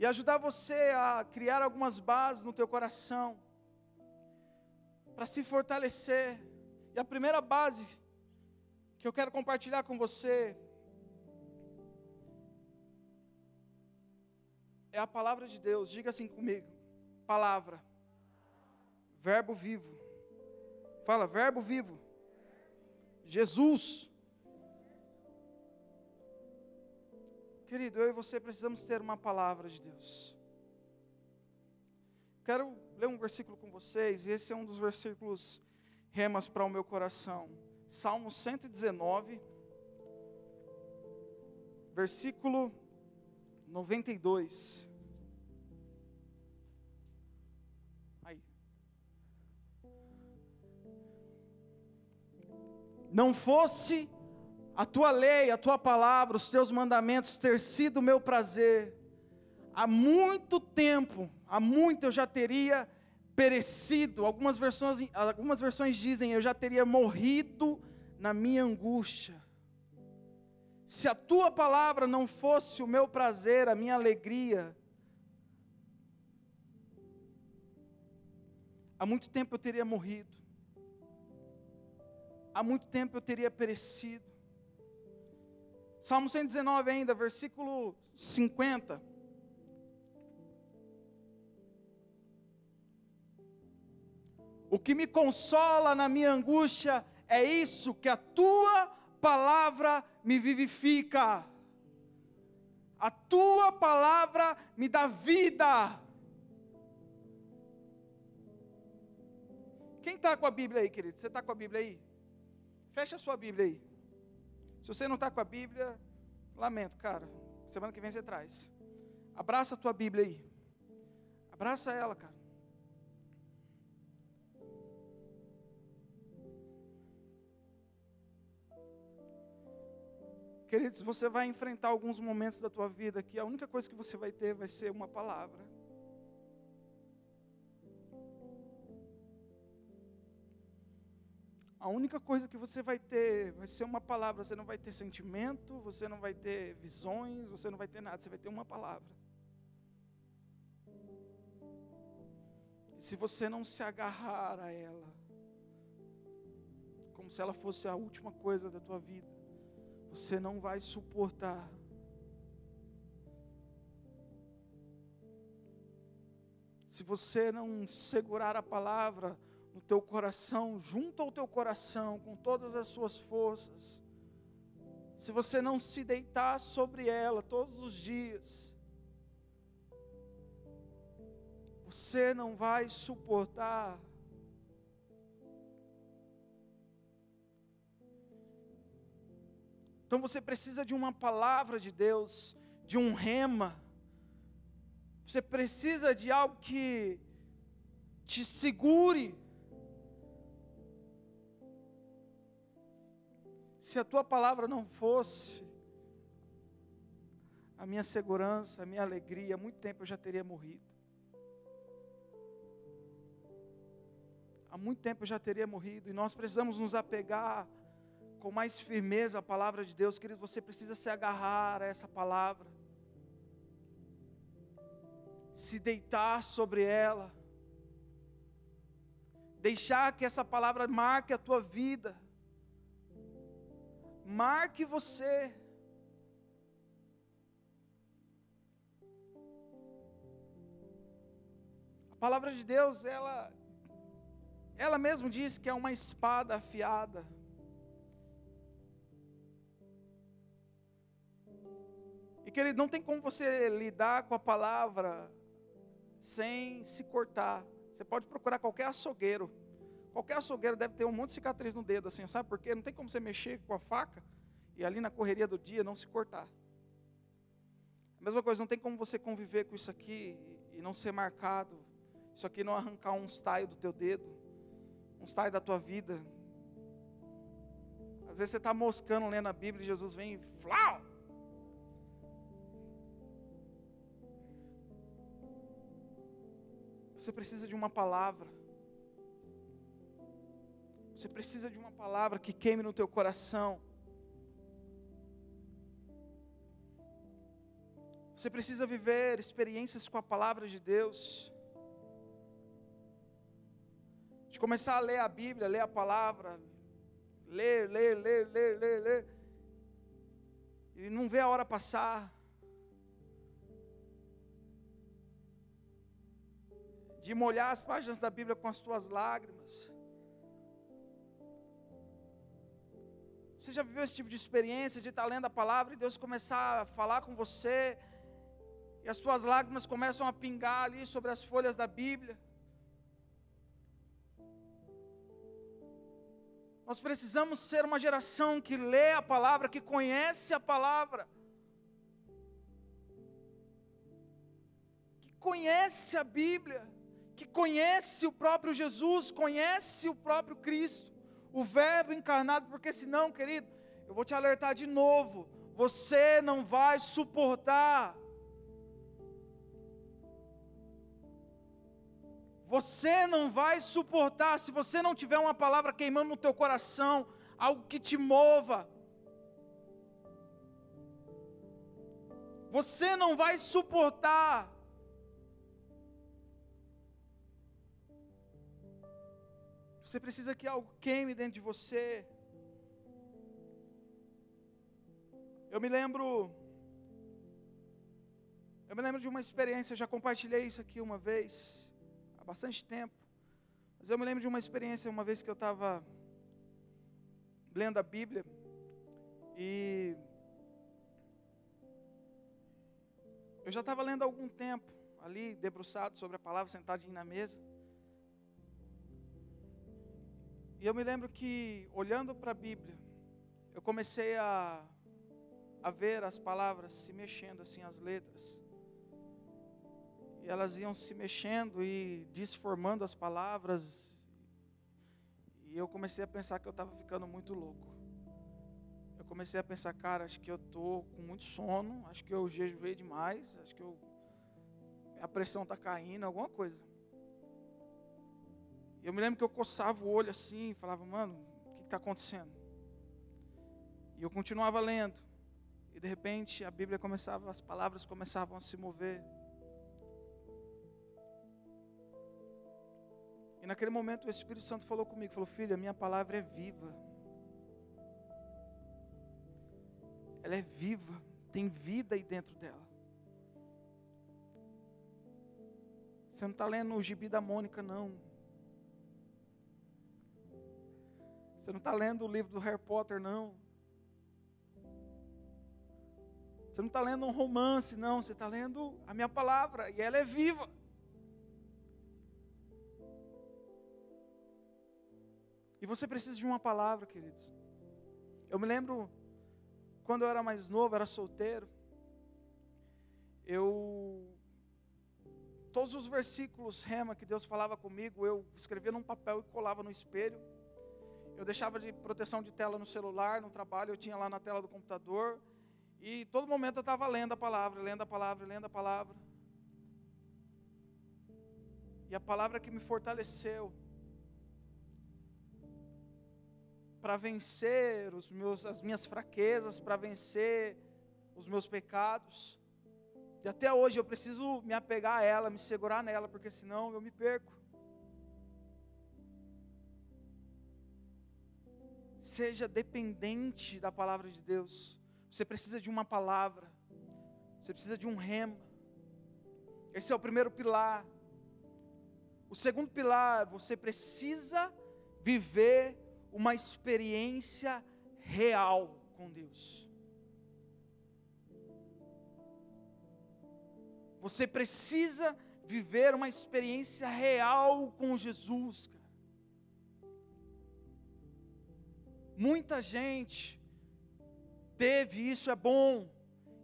e ajudar você a criar algumas bases no teu coração para se fortalecer. E a primeira base que eu quero compartilhar com você é a palavra de Deus. Diga assim comigo: palavra, verbo vivo. Fala, verbo vivo. Jesus. Querido, eu e você precisamos ter uma palavra de Deus. Quero ler um versículo com vocês, e esse é um dos versículos remas para o meu coração. Salmo 119, versículo 92. Aí. Não fosse a tua lei, a tua palavra, os teus mandamentos ter sido o meu prazer, há muito tempo, há muito eu já teria perecido. Algumas versões, algumas versões dizem eu já teria morrido na minha angústia. Se a tua palavra não fosse o meu prazer, a minha alegria, há muito tempo eu teria morrido. Há muito tempo eu teria perecido. Salmo 119 ainda, versículo 50. O que me consola na minha angústia é isso, que a tua palavra me vivifica. A tua palavra me dá vida. Quem está com a Bíblia aí, querido? Você está com a Bíblia aí? Fecha a sua Bíblia aí. Se você não está com a Bíblia, lamento, cara. Semana que vem você traz. Abraça a tua Bíblia aí. Abraça ela, cara. Queridos, você vai enfrentar alguns momentos da tua vida que a única coisa que você vai ter vai ser uma palavra. A única coisa que você vai ter vai ser uma palavra. Você não vai ter sentimento, você não vai ter visões, você não vai ter nada. Você vai ter uma palavra. E se você não se agarrar a ela, como se ela fosse a última coisa da tua vida, você não vai suportar. Se você não segurar a palavra, no teu coração, junto ao teu coração, com todas as suas forças, se você não se deitar sobre ela todos os dias, você não vai suportar. Então você precisa de uma palavra de Deus, de um rema. Você precisa de algo que te segure Se a tua palavra não fosse a minha segurança, a minha alegria, há muito tempo eu já teria morrido. Há muito tempo eu já teria morrido e nós precisamos nos apegar com mais firmeza à palavra de Deus, querido. Você precisa se agarrar a essa palavra, se deitar sobre ela, deixar que essa palavra marque a tua vida marque você. A palavra de Deus, ela, ela mesmo diz que é uma espada afiada. E querido, não tem como você lidar com a palavra sem se cortar. Você pode procurar qualquer açougueiro. Qualquer açougueiro deve ter um monte de cicatriz no dedo, assim, sabe por quê? Não tem como você mexer com a faca e ali na correria do dia não se cortar. A mesma coisa, não tem como você conviver com isso aqui e não ser marcado. Isso aqui não arrancar um taio do teu dedo, um taio da tua vida. Às vezes você está moscando lendo a Bíblia e Jesus vem e flau! Você precisa de uma palavra. Você precisa de uma palavra que queime no teu coração. Você precisa viver experiências com a palavra de Deus. De começar a ler a Bíblia, ler a palavra, ler, ler, ler, ler, ler, ler. E não vê a hora passar. De molhar as páginas da Bíblia com as tuas lágrimas. Você já viveu esse tipo de experiência de estar lendo a palavra e Deus começar a falar com você, e as suas lágrimas começam a pingar ali sobre as folhas da Bíblia? Nós precisamos ser uma geração que lê a palavra, que conhece a palavra, que conhece a Bíblia, que conhece o próprio Jesus, conhece o próprio Cristo, o Verbo encarnado, porque senão, querido, eu vou te alertar de novo, você não vai suportar Você não vai suportar se você não tiver uma palavra queimando no teu coração, algo que te mova. Você não vai suportar. Você precisa que algo queime dentro de você. Eu me lembro. Eu me lembro de uma experiência, já compartilhei isso aqui uma vez bastante tempo. Mas eu me lembro de uma experiência uma vez que eu estava lendo a Bíblia e eu já estava lendo há algum tempo ali debruçado sobre a palavra, sentadinho na mesa. E eu me lembro que olhando para a Bíblia, eu comecei a a ver as palavras se mexendo assim as letras e elas iam se mexendo e desformando as palavras. E eu comecei a pensar que eu estava ficando muito louco. Eu comecei a pensar, cara, acho que eu estou com muito sono, acho que eu jejuei demais, acho que eu, a pressão está caindo, alguma coisa. Eu me lembro que eu coçava o olho assim, falava, mano, o que está acontecendo? E eu continuava lendo. E de repente a Bíblia começava, as palavras começavam a se mover. E naquele momento o Espírito Santo falou comigo, falou: "Filho, a minha palavra é viva. Ela é viva, tem vida aí dentro dela. Você não está lendo o gibi da Mônica, não. Você não está lendo o livro do Harry Potter, não. Você não está lendo um romance, não. Você está lendo a minha palavra, e ela é viva. E você precisa de uma palavra, queridos. Eu me lembro quando eu era mais novo, era solteiro. Eu todos os versículos rema que Deus falava comigo, eu escrevia num papel e colava no espelho. Eu deixava de proteção de tela no celular, no trabalho, eu tinha lá na tela do computador. E todo momento eu estava lendo a palavra, lendo a palavra, lendo a palavra. E a palavra que me fortaleceu para vencer os meus, as minhas fraquezas, para vencer os meus pecados. E até hoje eu preciso me apegar a ela, me segurar nela, porque senão eu me perco. Seja dependente da palavra de Deus. Você precisa de uma palavra. Você precisa de um rema. Esse é o primeiro pilar. O segundo pilar, você precisa viver uma experiência real com Deus. Você precisa viver uma experiência real com Jesus, Muita gente teve, isso é bom,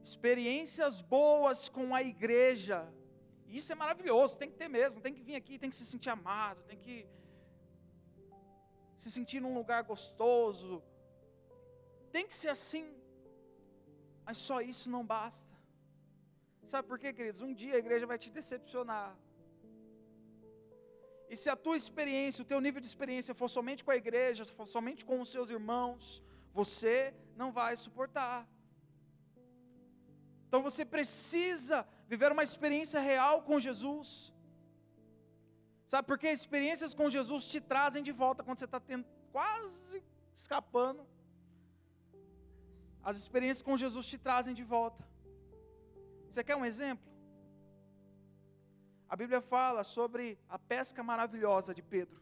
experiências boas com a igreja. Isso é maravilhoso, tem que ter mesmo, tem que vir aqui, tem que se sentir amado, tem que se sentir num lugar gostoso. Tem que ser assim. Mas só isso não basta. Sabe por quê, queridos? Um dia a igreja vai te decepcionar. E se a tua experiência, o teu nível de experiência for somente com a igreja, for somente com os seus irmãos, você não vai suportar. Então você precisa viver uma experiência real com Jesus. Sabe, porque experiências com Jesus te trazem de volta quando você está quase escapando. As experiências com Jesus te trazem de volta. Você quer um exemplo? A Bíblia fala sobre a pesca maravilhosa de Pedro.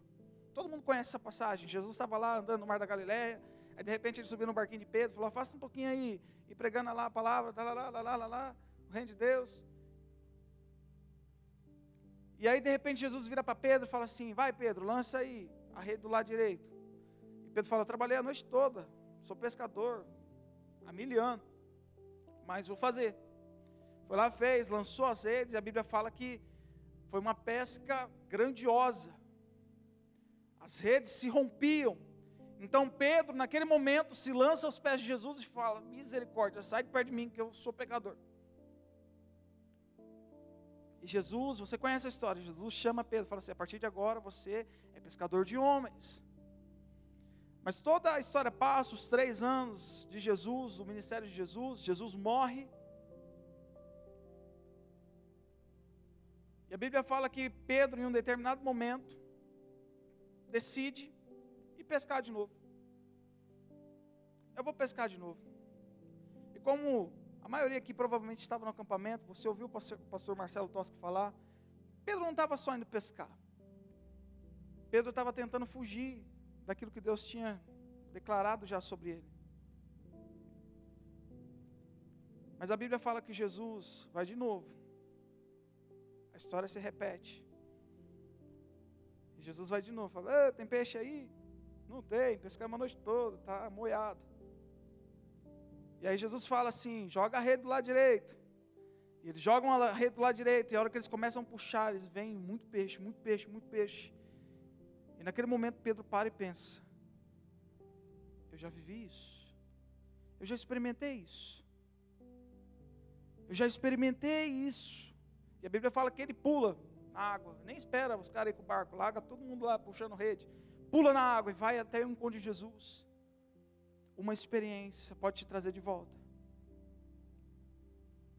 Todo mundo conhece essa passagem. Jesus estava lá andando no mar da Galileia, aí de repente ele subiu no barquinho de Pedro, falou: "Faça um pouquinho aí", e pregando lá a palavra, lá, lá, lá, lá, lá, lá, o reino de Deus. E aí de repente Jesus vira para Pedro e fala assim: "Vai, Pedro, lança aí a rede do lado direito". E Pedro fala: "Trabalhei a noite toda, sou pescador, há mil anos, mas vou fazer". Foi lá, fez, lançou as redes, e a Bíblia fala que foi uma pesca grandiosa. As redes se rompiam. Então Pedro, naquele momento, se lança aos pés de Jesus e fala: Misericórdia, sai de perto de mim, que eu sou pecador. E Jesus, você conhece a história, Jesus chama Pedro fala assim: a partir de agora você é pescador de homens. Mas toda a história passa, os três anos de Jesus, do ministério de Jesus, Jesus morre. A Bíblia fala que Pedro, em um determinado momento, decide ir pescar de novo. Eu vou pescar de novo. E como a maioria aqui provavelmente estava no acampamento, você ouviu o pastor, pastor Marcelo Tosca falar, Pedro não estava só indo pescar. Pedro estava tentando fugir daquilo que Deus tinha declarado já sobre ele. Mas a Bíblia fala que Jesus vai de novo a história se repete. E Jesus vai de novo, fala: tem peixe aí? Não tem, pescamos a noite toda, está moiado. E aí Jesus fala assim: joga a rede do lado direito. E eles jogam a rede do lado direito, e a hora que eles começam a puxar, eles veem muito peixe, muito peixe, muito peixe. E naquele momento Pedro para e pensa: Eu já vivi isso. Eu já experimentei isso. Eu já experimentei isso. E a Bíblia fala que ele pula na água, nem espera os caras ir com o barco, larga todo mundo lá puxando rede, pula na água e vai até o encontro de Jesus. Uma experiência pode te trazer de volta.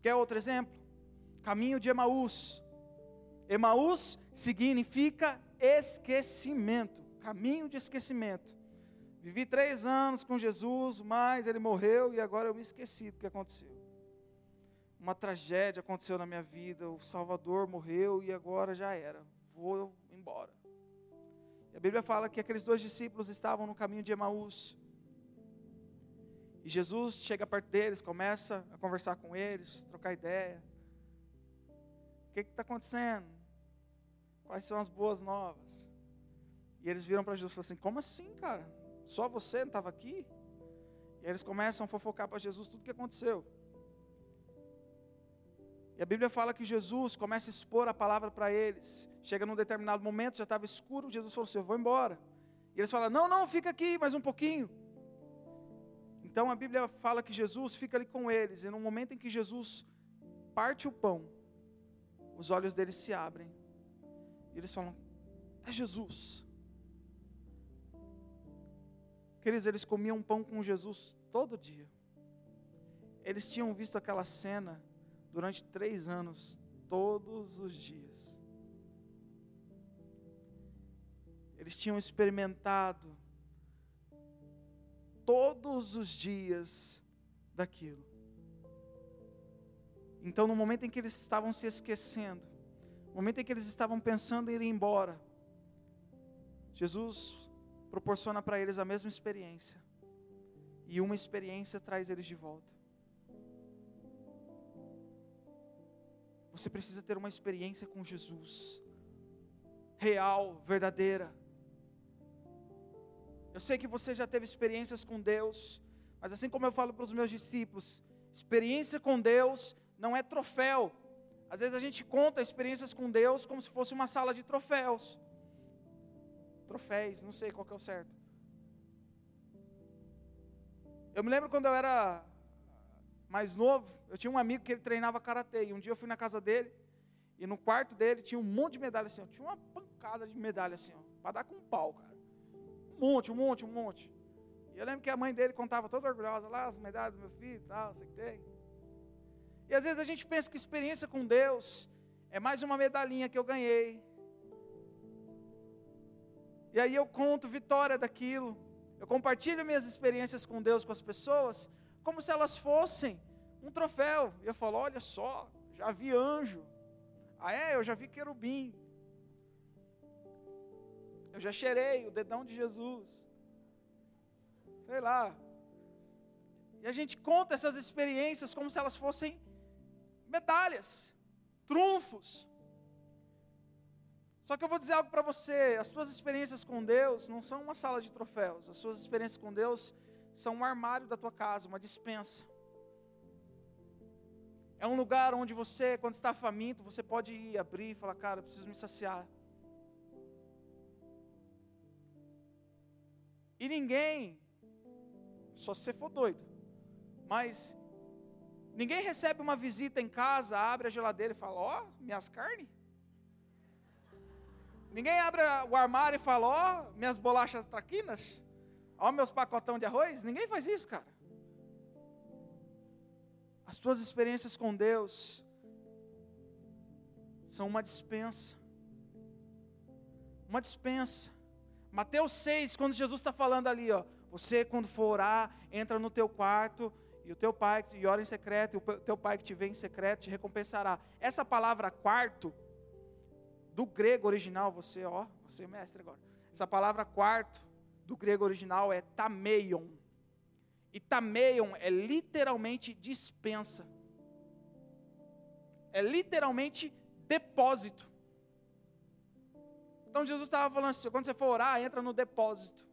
Quer outro exemplo? Caminho de Emaús. Emaús significa esquecimento, caminho de esquecimento. Vivi três anos com Jesus, mas ele morreu e agora eu me esqueci do que aconteceu uma tragédia aconteceu na minha vida, o Salvador morreu e agora já era, vou embora. E a Bíblia fala que aqueles dois discípulos estavam no caminho de Emaús. E Jesus chega perto deles, começa a conversar com eles, trocar ideia. O que está acontecendo? Quais são as boas novas? E eles viram para Jesus e falaram assim: Como assim, cara? Só você não estava aqui? E eles começam a fofocar para Jesus tudo o que aconteceu. E a Bíblia fala que Jesus começa a expor a palavra para eles. Chega num determinado momento, já estava escuro, Jesus falou assim: Eu vou embora. E eles falam: Não, não, fica aqui mais um pouquinho. Então a Bíblia fala que Jesus fica ali com eles. E no momento em que Jesus parte o pão, os olhos deles se abrem. E eles falam: É Jesus. Queridos, eles comiam pão com Jesus todo dia. Eles tinham visto aquela cena durante três anos, todos os dias. Eles tinham experimentado todos os dias daquilo. Então, no momento em que eles estavam se esquecendo, no momento em que eles estavam pensando em ir embora, Jesus proporciona para eles a mesma experiência. E uma experiência traz eles de volta. Você precisa ter uma experiência com Jesus, real, verdadeira. Eu sei que você já teve experiências com Deus, mas assim como eu falo para os meus discípulos, experiência com Deus não é troféu. Às vezes a gente conta experiências com Deus como se fosse uma sala de troféus. Troféis, não sei qual que é o certo. Eu me lembro quando eu era mais novo, eu tinha um amigo que ele treinava karatê. E um dia eu fui na casa dele, e no quarto dele tinha um monte de medalha assim, ó, tinha uma pancada de medalha assim, ó, para dar com um pau, cara. Um monte, um monte, um monte. E eu lembro que a mãe dele contava toda orgulhosa lá as medalhas do meu filho e tal, sei que tem. E às vezes a gente pensa que experiência com Deus é mais uma medalhinha que eu ganhei. E aí eu conto vitória daquilo. Eu compartilho minhas experiências com Deus com as pessoas, como se elas fossem um troféu. E eu falo: olha só, já vi anjo. Ah, é? Eu já vi querubim. Eu já cheirei o dedão de Jesus. Sei lá. E a gente conta essas experiências como se elas fossem medalhas, trunfos. Só que eu vou dizer algo para você: as suas experiências com Deus não são uma sala de troféus, as suas experiências com Deus são um armário da tua casa, uma dispensa. É um lugar onde você, quando está faminto, você pode ir abrir e falar: Cara, preciso me saciar. E ninguém, só se você for doido, mas ninguém recebe uma visita em casa, abre a geladeira e fala: Ó, oh, minhas carnes. Ninguém abre o armário e fala: Ó, oh, minhas bolachas traquinas. Ó, meus pacotão de arroz. Ninguém faz isso, cara. As tuas experiências com Deus são uma dispensa. Uma dispensa. Mateus 6, quando Jesus está falando ali, ó, você quando for orar, entra no teu quarto e o teu pai e ora em secreto, e o teu pai que te vê em secreto te recompensará. Essa palavra quarto do grego original, você, ó, você é mestre agora. Essa palavra quarto do grego original é tameion. E tameion é literalmente dispensa. É literalmente depósito. Então Jesus estava falando assim: quando você for orar, entra no depósito.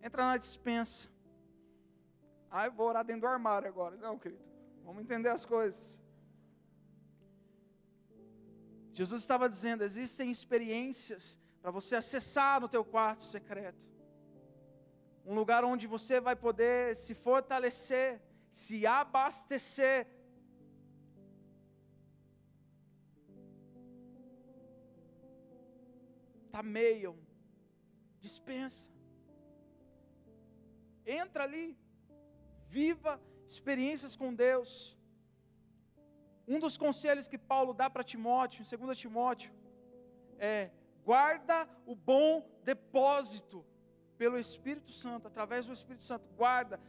Entra na dispensa. Ah, eu vou orar dentro do armário agora. Não, querido. Vamos entender as coisas. Jesus estava dizendo: existem experiências para você acessar no teu quarto secreto. Um lugar onde você vai poder se fortalecer, se abastecer. Tameiam, dispensa. Entra ali, viva experiências com Deus. Um dos conselhos que Paulo dá para Timóteo, em 2 Timóteo, é: guarda o bom depósito pelo Espírito Santo, através do Espírito Santo. Guarda,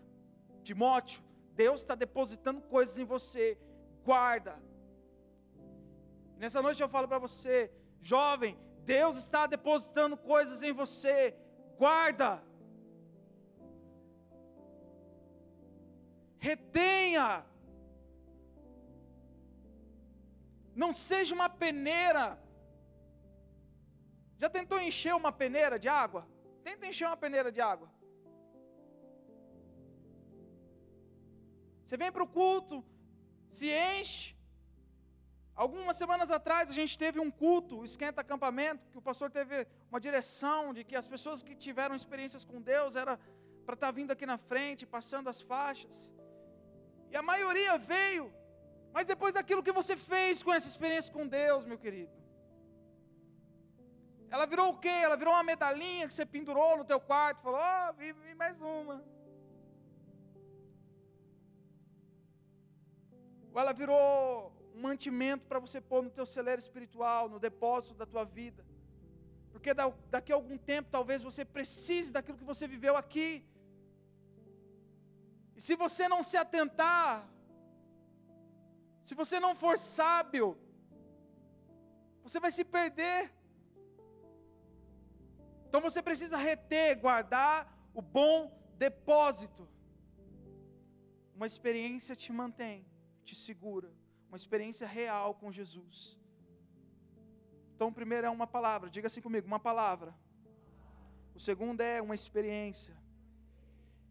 Timóteo, Deus está depositando coisas em você. Guarda. Nessa noite eu falo para você, jovem, Deus está depositando coisas em você. Guarda. Retenha Não seja uma peneira. Já tentou encher uma peneira de água? Tenta encher uma peneira de água. Você vem para o culto, se enche. Algumas semanas atrás a gente teve um culto, esquenta acampamento, que o pastor teve uma direção de que as pessoas que tiveram experiências com Deus era para estar tá vindo aqui na frente, passando as faixas. E a maioria veio mas depois daquilo que você fez com essa experiência com Deus, meu querido. Ela virou o quê? Ela virou uma medalhinha que você pendurou no teu quarto, falou: "Ó, oh, vi, vi mais uma". Ou ela virou um mantimento para você pôr no teu celeiro espiritual, no depósito da tua vida. Porque daqui a algum tempo talvez você precise daquilo que você viveu aqui. E se você não se atentar, se você não for sábio, você vai se perder. Então você precisa reter, guardar o bom depósito. Uma experiência te mantém, te segura. Uma experiência real com Jesus. Então, o primeiro é uma palavra, diga assim comigo: uma palavra. O segundo é uma experiência.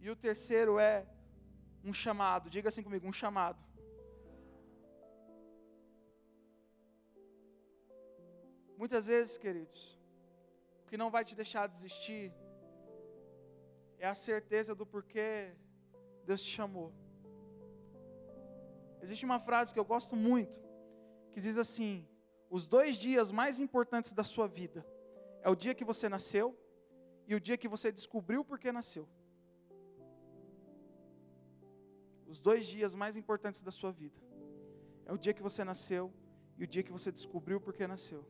E o terceiro é um chamado, diga assim comigo: um chamado. Muitas vezes, queridos, o que não vai te deixar desistir é a certeza do porquê Deus te chamou. Existe uma frase que eu gosto muito, que diz assim: os dois dias mais importantes da sua vida é o dia que você nasceu e o dia que você descobriu por que nasceu. os dois dias mais importantes da sua vida. É o dia que você nasceu e o dia que você descobriu por que nasceu.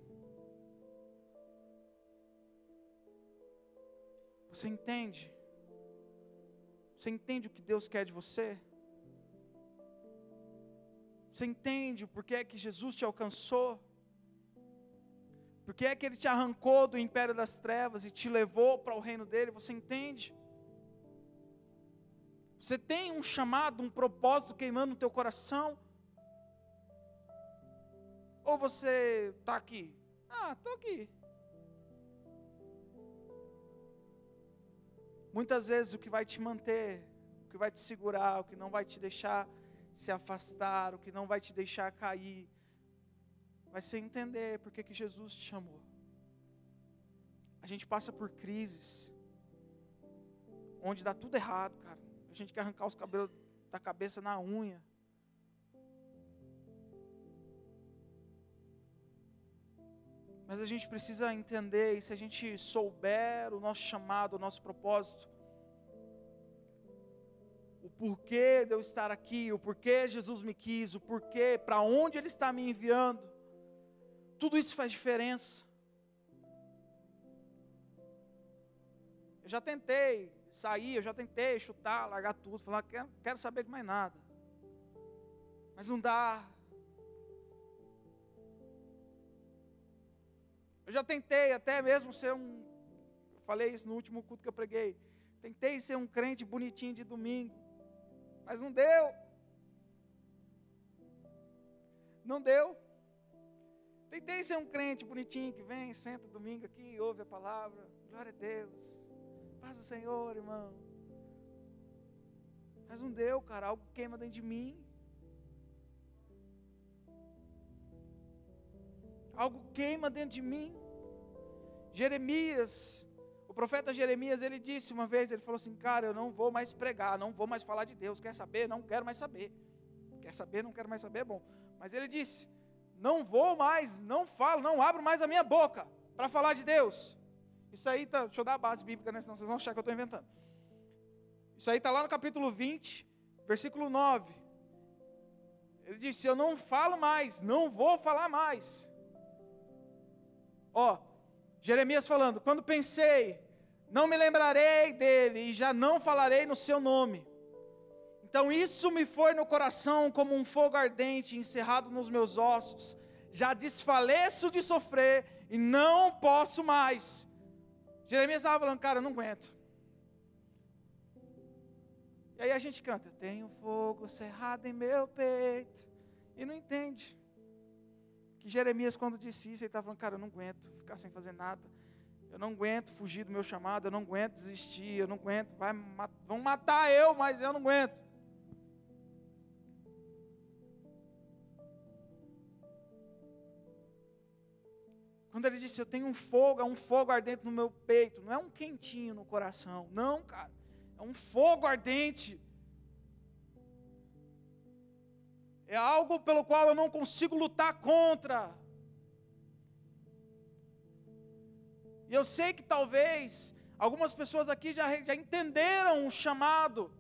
Você entende? Você entende o que Deus quer de você? Você entende o porquê que Jesus te alcançou? Porque é que ele te arrancou do império das trevas e te levou para o reino dele? Você entende? Você tem um chamado, um propósito queimando no teu coração? Ou você está aqui? Ah, estou aqui. Muitas vezes o que vai te manter, o que vai te segurar, o que não vai te deixar se afastar, o que não vai te deixar cair, vai ser entender porque que Jesus te chamou. A gente passa por crises, onde dá tudo errado, cara. A gente quer arrancar os cabelos da cabeça na unha. Mas a gente precisa entender, e se a gente souber o nosso chamado, o nosso propósito, o porquê de eu estar aqui, o porquê Jesus me quis, o porquê, para onde Ele está me enviando, tudo isso faz diferença. Eu já tentei sair, eu já tentei chutar, largar tudo, falar, quero, quero saber de mais nada. Mas não dá. Eu já tentei até mesmo ser um. Falei isso no último culto que eu preguei. Tentei ser um crente bonitinho de domingo. Mas não deu. Não deu. Tentei ser um crente bonitinho que vem, senta domingo aqui, ouve a palavra. Glória a Deus. Paz do Senhor, irmão. Mas não deu, cara. Algo queima dentro de mim. Algo queima dentro de mim. Jeremias, o profeta Jeremias, ele disse uma vez, ele falou assim, cara, eu não vou mais pregar, não vou mais falar de Deus. Quer saber? Não quero mais saber. Quer saber? Não quero mais saber, bom. Mas ele disse, não vou mais, não falo, não abro mais a minha boca para falar de Deus. Isso aí tá, deixa eu dar a base bíblica, né, senão vocês vão achar que eu estou inventando. Isso aí está lá no capítulo 20, versículo 9. Ele disse: Eu não falo mais, não vou falar mais. Ó, Jeremias falando: Quando pensei, não me lembrarei dele e já não falarei no seu nome. Então isso me foi no coração como um fogo ardente encerrado nos meus ossos. Já desfaleço de sofrer e não posso mais. Jeremias estava falando, cara, eu não aguento. E aí a gente canta, tenho fogo cerrado em meu peito. E não entende. Que Jeremias, quando disse isso, ele estava falando, cara, eu não aguento ficar sem fazer nada. Eu não aguento fugir do meu chamado, eu não aguento desistir, eu não aguento, vai, vão matar eu, mas eu não aguento. Quando ele disse, eu tenho um fogo, é um fogo ardente no meu peito, não é um quentinho no coração, não, cara, é um fogo ardente. É algo pelo qual eu não consigo lutar contra. E eu sei que talvez algumas pessoas aqui já, já entenderam o chamado,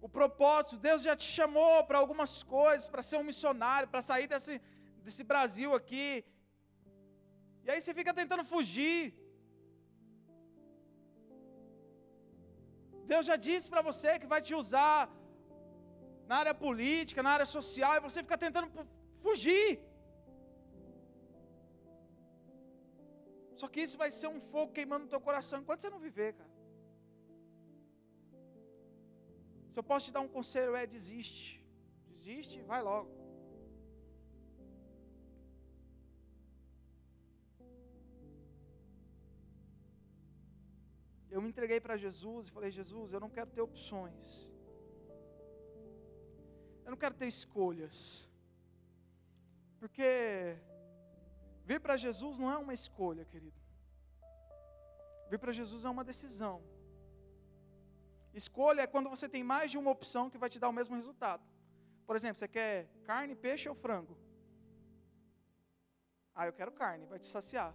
o propósito. Deus já te chamou para algumas coisas, para ser um missionário, para sair desse, desse Brasil aqui e aí você fica tentando fugir. Deus já disse para você que vai te usar na área política, na área social, e você fica tentando fugir. Só que isso vai ser um fogo queimando no teu coração enquanto você não viver, cara. Se eu posso te dar um conselho, é desiste. Desiste, vai logo. eu me entreguei para Jesus e falei: Jesus, eu não quero ter opções. Eu não quero ter escolhas. Porque vir para Jesus não é uma escolha, querido. Vir para Jesus é uma decisão. Escolha é quando você tem mais de uma opção que vai te dar o mesmo resultado. Por exemplo, você quer carne, peixe ou frango? Ah, eu quero carne, vai te saciar.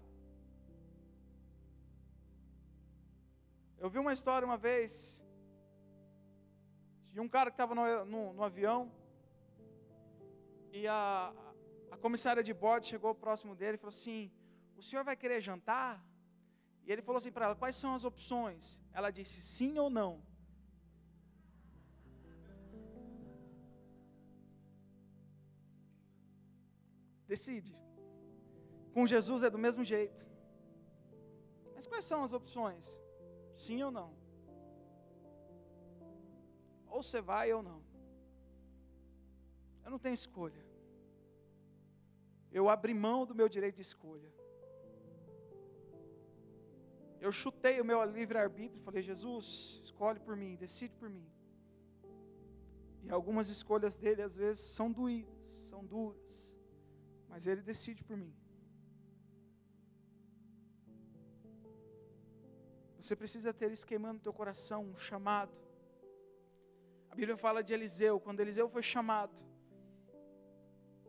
Eu vi uma história uma vez. Tinha um cara que estava no, no, no, avião e a, a comissária de bordo chegou próximo dele e falou assim: O senhor vai querer jantar? E ele falou assim para ela: Quais são as opções? Ela disse: Sim ou não. Decide. Com Jesus é do mesmo jeito. Mas quais são as opções? Sim ou não? Ou você vai ou não. Eu não tenho escolha. Eu abri mão do meu direito de escolha. Eu chutei o meu livre-arbítrio e falei: Jesus, escolhe por mim, decide por mim. E algumas escolhas dele às vezes são doídas, são duras, mas ele decide por mim. Você precisa ter isso queimando no teu coração, um chamado. A Bíblia fala de Eliseu, quando Eliseu foi chamado,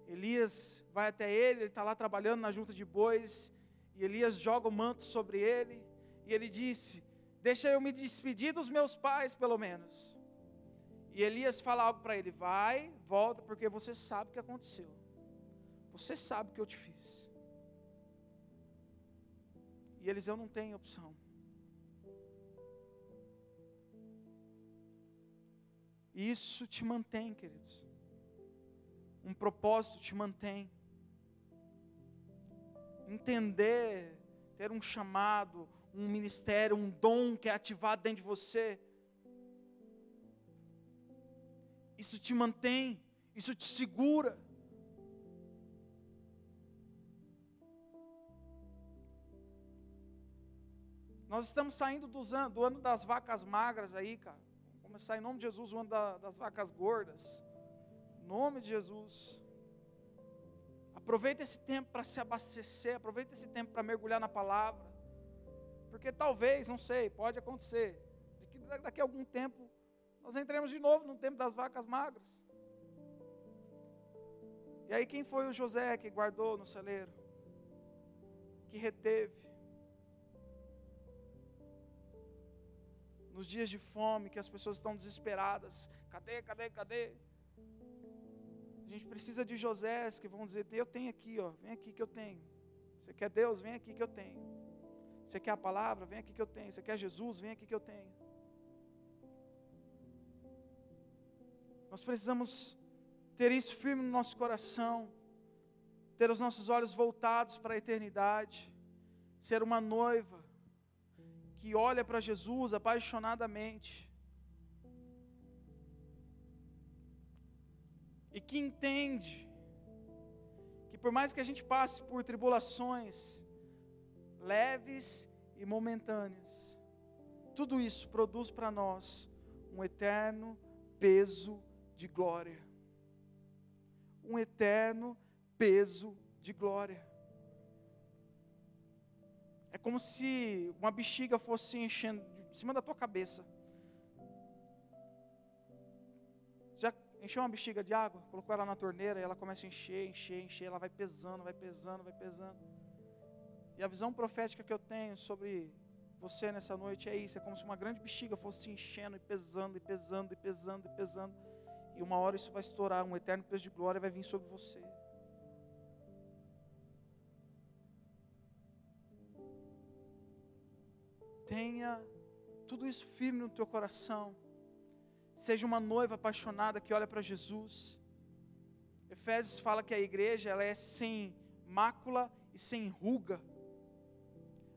Elias vai até ele, ele está lá trabalhando na junta de bois, e Elias joga o manto sobre ele, e ele disse: Deixa eu me despedir dos meus pais, pelo menos. E Elias fala algo para ele: Vai, volta, porque você sabe o que aconteceu. Você sabe o que eu te fiz. E Eliseu não tem opção. Isso te mantém, queridos. Um propósito te mantém. Entender, ter um chamado, um ministério, um dom que é ativado dentro de você. Isso te mantém, isso te segura. Nós estamos saindo do ano das vacas magras aí, cara começar em nome de Jesus o ano da, das vacas gordas. Em nome de Jesus. Aproveita esse tempo para se abastecer, aproveita esse tempo para mergulhar na palavra. Porque talvez, não sei, pode acontecer, de que daqui a algum tempo nós entremos de novo no tempo das vacas magras. E aí quem foi o José que guardou no celeiro? Que reteve? nos dias de fome, que as pessoas estão desesperadas. Cadê, cadê, cadê? A gente precisa de Josés que vão dizer: Eu tenho aqui, ó, vem aqui que eu tenho. Você quer Deus? Vem aqui que eu tenho. Você quer a palavra? Vem aqui que eu tenho. Você quer Jesus? Vem aqui que eu tenho. Nós precisamos ter isso firme no nosso coração, ter os nossos olhos voltados para a eternidade, ser uma noiva que olha para Jesus apaixonadamente e que entende que por mais que a gente passe por tribulações leves e momentâneas, tudo isso produz para nós um eterno peso de glória. Um eterno peso de glória. É como se uma bexiga fosse enchendo de cima da tua cabeça. Encheu uma bexiga de água, colocou ela na torneira e ela começa a encher, encher, encher, ela vai pesando, vai pesando, vai pesando. E a visão profética que eu tenho sobre você nessa noite é isso, é como se uma grande bexiga fosse enchendo e pesando e pesando e pesando e pesando. E uma hora isso vai estourar, um eterno peso de glória vai vir sobre você. Tenha tudo isso firme no teu coração. Seja uma noiva apaixonada que olha para Jesus. Efésios fala que a igreja ela é sem mácula e sem ruga.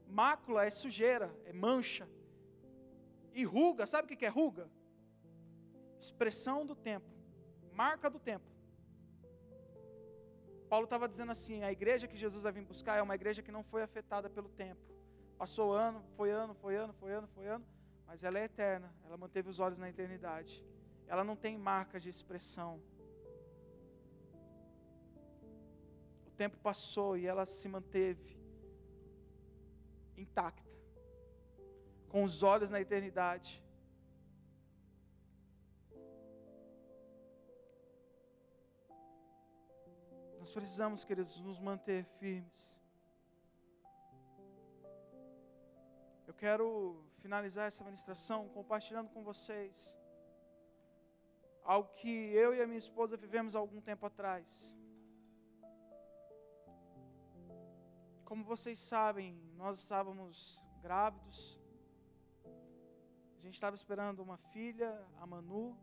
Mácula é sujeira, é mancha. E ruga, sabe o que é ruga? Expressão do tempo, marca do tempo. Paulo estava dizendo assim: a igreja que Jesus vai vir buscar é uma igreja que não foi afetada pelo tempo. Passou ano, foi ano, foi ano, foi ano, foi ano, mas ela é eterna, ela manteve os olhos na eternidade. Ela não tem marcas de expressão. O tempo passou e ela se manteve intacta, com os olhos na eternidade. Nós precisamos, queridos, nos manter firmes. Eu quero finalizar essa ministração compartilhando com vocês Algo que eu e a minha esposa vivemos há algum tempo atrás. Como vocês sabem, nós estávamos grávidos. A gente estava esperando uma filha, a Manu.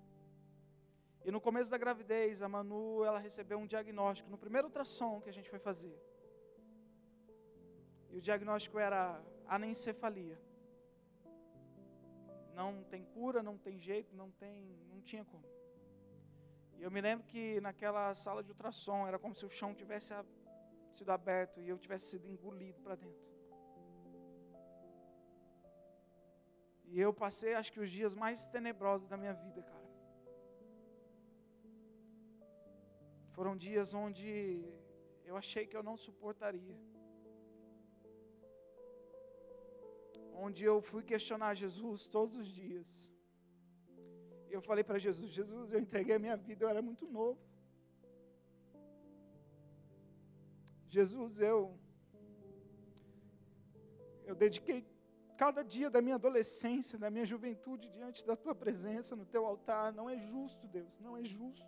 E no começo da gravidez, a Manu, ela recebeu um diagnóstico no primeiro ultrassom que a gente foi fazer. E o diagnóstico era anencefalia. Não tem cura, não tem jeito, não tem, não tinha como. E eu me lembro que naquela sala de ultrassom era como se o chão tivesse sido aberto e eu tivesse sido engolido para dentro. E eu passei, acho que os dias mais tenebrosos da minha vida, cara. Foram dias onde eu achei que eu não suportaria. Onde eu fui questionar Jesus todos os dias. Eu falei para Jesus: Jesus, eu entreguei a minha vida, eu era muito novo. Jesus, eu eu dediquei cada dia da minha adolescência, da minha juventude diante da tua presença no teu altar. Não é justo, Deus, não é justo.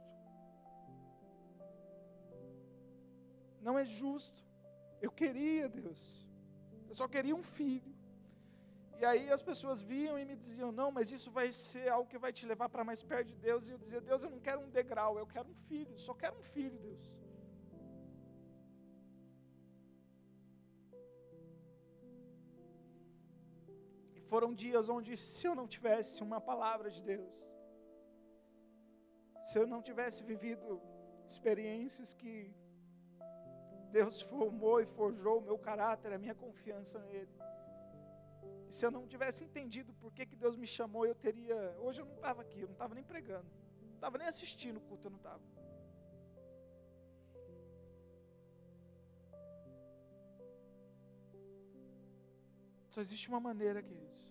Não é justo. Eu queria, Deus. Eu só queria um filho. E aí as pessoas viam e me diziam: Não, mas isso vai ser algo que vai te levar para mais perto de Deus. E eu dizia: Deus, eu não quero um degrau, eu quero um filho. Só quero um filho, Deus. E foram dias onde, se eu não tivesse uma palavra de Deus, se eu não tivesse vivido experiências que Deus formou e forjou o meu caráter, a minha confiança nele. Se eu não tivesse entendido por que, que Deus me chamou, eu teria. Hoje eu não estava aqui, eu não estava nem pregando, não estava nem assistindo o culto, eu não estava. Só existe uma maneira, queridos.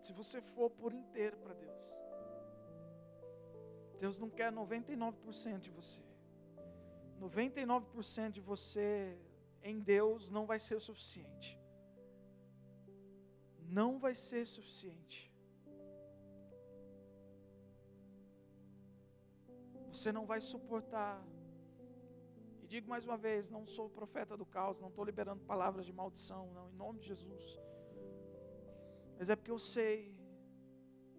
Se você for por inteiro para Deus, Deus não quer 99% de você. 99% de você em Deus não vai ser o suficiente. Não vai ser suficiente. Você não vai suportar. E digo mais uma vez: não sou profeta do caos, não estou liberando palavras de maldição, não, em nome de Jesus. Mas é porque eu sei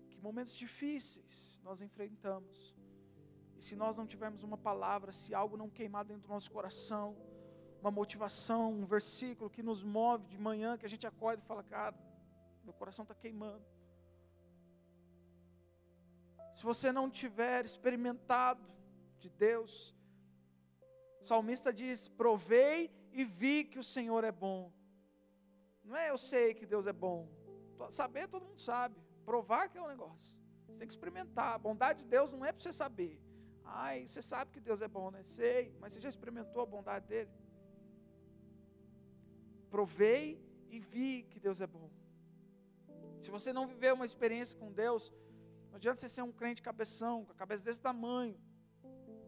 que momentos difíceis nós enfrentamos. E se nós não tivermos uma palavra, se algo não queimar dentro do nosso coração, uma motivação, um versículo que nos move de manhã, que a gente acorda e fala, cara, meu coração está queimando. Se você não tiver experimentado de Deus, o salmista diz: provei e vi que o Senhor é bom. Não é eu sei que Deus é bom. Saber todo mundo sabe. Provar que é um negócio. Você tem que experimentar. A bondade de Deus não é para você saber. Ai, você sabe que Deus é bom, né? Sei, mas você já experimentou a bondade dele? Provei e vi que Deus é bom. Se você não viver uma experiência com Deus, não adianta você ser um crente cabeção, com a cabeça desse tamanho,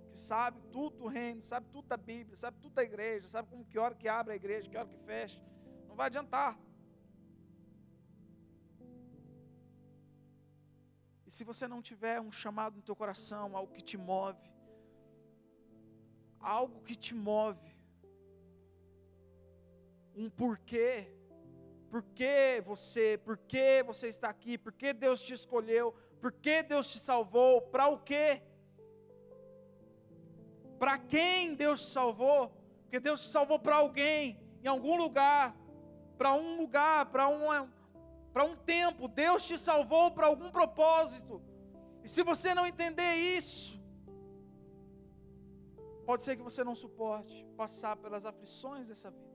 que sabe tudo do reino, sabe tudo da Bíblia, sabe tudo da igreja, sabe como que hora que abre a igreja, que hora que fecha. Não vai adiantar. E se você não tiver um chamado no teu coração, algo que te move, algo que te move, um porquê, por que você, por que você está aqui, por que Deus te escolheu, por que Deus te salvou, para o quê? Para quem Deus te salvou? Porque Deus te salvou para alguém, em algum lugar, para um lugar, para uma, para um tempo, Deus te salvou para algum propósito. E se você não entender isso, pode ser que você não suporte passar pelas aflições dessa vida.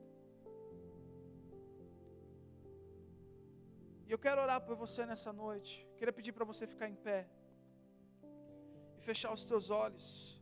E eu quero orar por você nessa noite. Queria pedir para você ficar em pé e fechar os teus olhos.